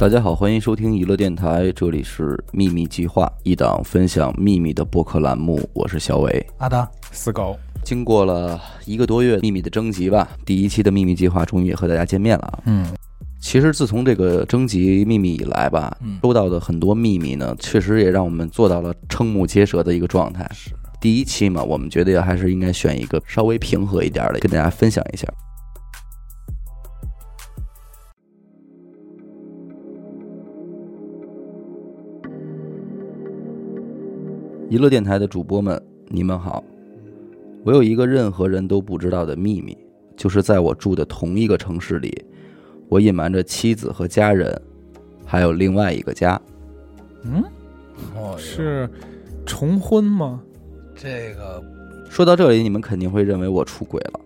大家好，欢迎收听娱乐电台，这里是秘密计划，一档分享秘密的播客栏目。我是小伟。阿达，死狗，经过了一个多月秘密的征集吧，第一期的秘密计划终于也和大家见面了啊。嗯其实自从这个征集秘密以来吧，嗯收到的很多秘密呢，确实也让我们做到了瞠目结舌的一个状态。是第一期嘛，我们觉得还是应该选一个稍微平和一点的，跟大家分享一下。娱乐电台的主播们，你们好。我有一个任何人都不知道的秘密，就是在我住的同一个城市里，我隐瞒着妻子和家人，还有另外一个家。嗯，哦，是重婚吗？这个说到这里，你们肯定会认为我出轨了，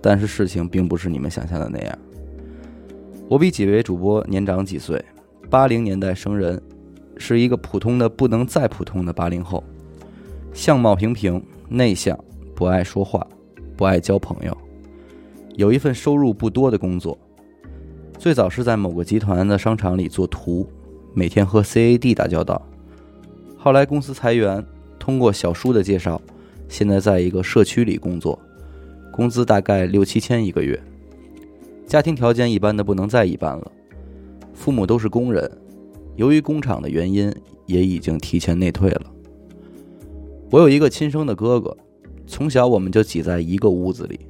但是事情并不是你们想象的那样。我比几位主播年长几岁，八零年代生人，是一个普通的不能再普通的八零后，相貌平平，内向，不爱说话，不爱交朋友，有一份收入不多的工作。最早是在某个集团的商场里做图，每天和 CAD 打交道。后来公司裁员，通过小叔的介绍，现在在一个社区里工作，工资大概六七千一个月，家庭条件一般的不能再一般了，父母都是工人，由于工厂的原因，也已经提前内退了。我有一个亲生的哥哥，从小我们就挤在一个屋子里，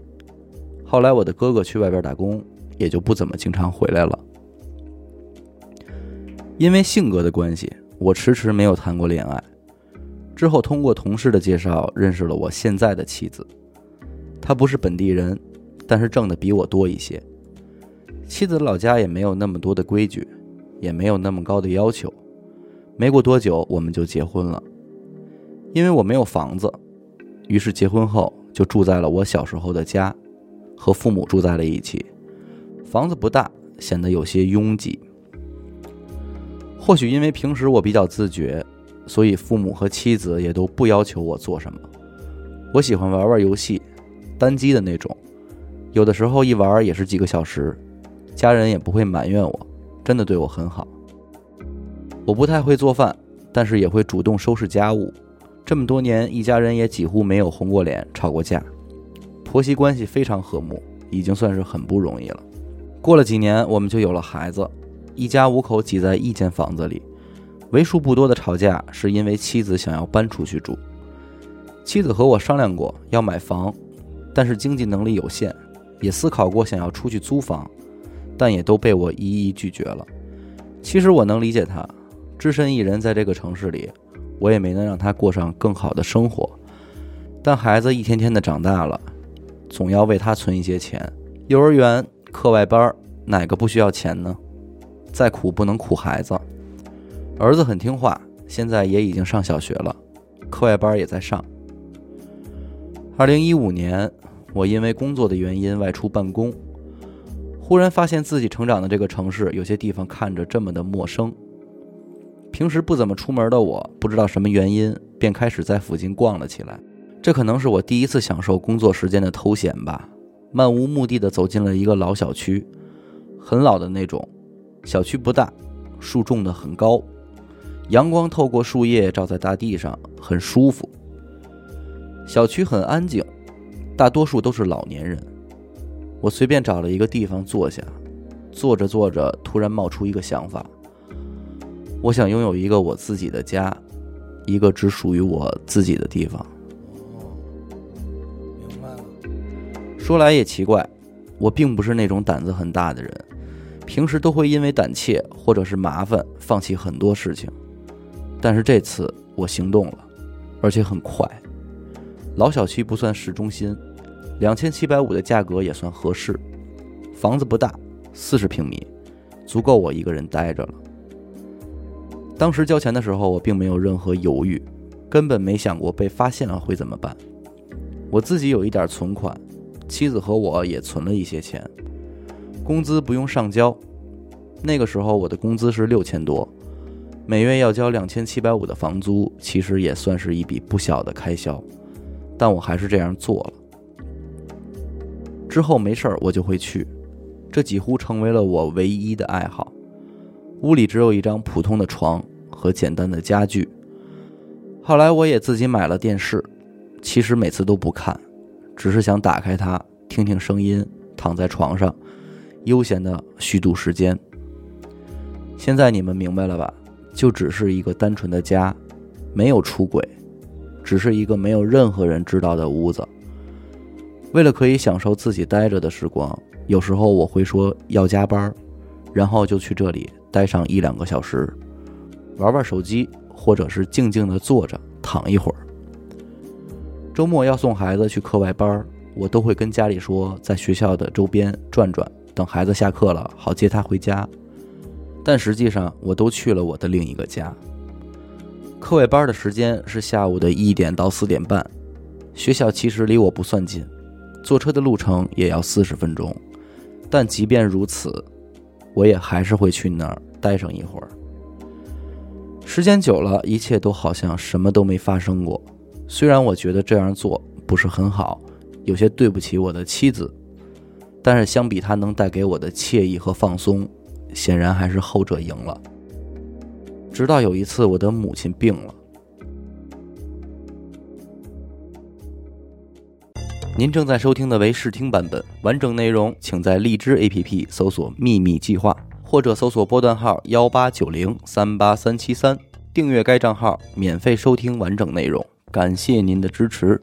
后来我的哥哥去外边打工，也就不怎么经常回来了。因为性格的关系，我迟迟没有谈过恋爱。之后通过同事的介绍认识了我现在的妻子，她不是本地人，但是挣的比我多一些。妻子老家也没有那么多的规矩，也没有那么高的要求。没过多久我们就结婚了，因为我没有房子，于是结婚后就住在了我小时候的家，和父母住在了一起。房子不大，显得有些拥挤。或许因为平时我比较自觉，所以父母和妻子也都不要求我做什么。我喜欢玩玩游戏，单机的那种，有的时候一玩也是几个小时，家人也不会埋怨我，真的对我很好。我不太会做饭，但是也会主动收拾家务。这么多年，一家人也几乎没有红过脸、吵过架，婆媳关系非常和睦，已经算是很不容易了。过了几年，我们就有了孩子，一家五口挤在一间房子里。为数不多的吵架是因为妻子想要搬出去住。妻子和我商量过要买房，但是经济能力有限，也思考过想要出去租房，但也都被我一一拒绝了。其实我能理解她，只身一人在这个城市里，我也没能让她过上更好的生活。但孩子一天天的长大了，总要为他存一些钱。幼儿园、课外班，哪个不需要钱呢？再苦不能苦孩子。儿子很听话，现在也已经上小学了，课外班也在上。二零一五年，我因为工作的原因外出办公，忽然发现自己成长的这个城市有些地方看着这么的陌生。平时不怎么出门的我，不知道什么原因，便开始在附近逛了起来。这可能是我第一次享受工作时间的偷闲吧。漫无目的的走进了一个老小区，很老的那种，小区不大，树种的很高。阳光透过树叶照在大地上，很舒服。小区很安静，大多数都是老年人。我随便找了一个地方坐下，坐着坐着，突然冒出一个想法：我想拥有一个我自己的家，一个只属于我自己的地方。哦明白了。说来也奇怪，我并不是那种胆子很大的人，平时都会因为胆怯或者是麻烦放弃很多事情。但是这次我行动了，而且很快。老小区不算市中心，两千七百五的价格也算合适。房子不大，四十平米，足够我一个人待着了。当时交钱的时候，我并没有任何犹豫，根本没想过被发现了会怎么办。我自己有一点存款，妻子和我也存了一些钱，工资不用上交。那个时候我的工资是六千多，每月要交两千七百五的房租，其实也算是一笔不小的开销，但我还是这样做了。之后没事儿我就会去，这几乎成为了我唯一的爱好。屋里只有一张普通的床和简单的家具。后来我也自己买了电视，其实每次都不看，只是想打开它听听声音，躺在床上悠闲的虚度时间。现在你们明白了吧？就只是一个单纯的家，没有出轨，只是一个没有任何人知道的屋子。为了可以享受自己待着的时光，有时候我会说要加班，然后就去这里待上一两个小时，玩玩手机，或者是静静的坐着躺一会儿。周末要送孩子去课外班，我都会跟家里说在学校的周边转转，等孩子下课了好接他回家。但实际上，我都去了我的另一个家。课外班的时间是下午的一点到四点半，学校其实离我不算近。坐车的路程也要四十分钟，但即便如此，我也还是会去那儿待上一会儿。时间久了，一切都好像什么都没发生过。虽然我觉得这样做不是很好，有些对不起我的妻子，但是相比他能带给我的惬意和放松，显然还是后者赢了。直到有一次，我的母亲病了。您正在收听的为试听版本，完整内容请在荔枝 APP 搜索“秘密计划”，或者搜索波段号幺八九零三八三七三，订阅该账号免费收听完整内容。感谢您的支持。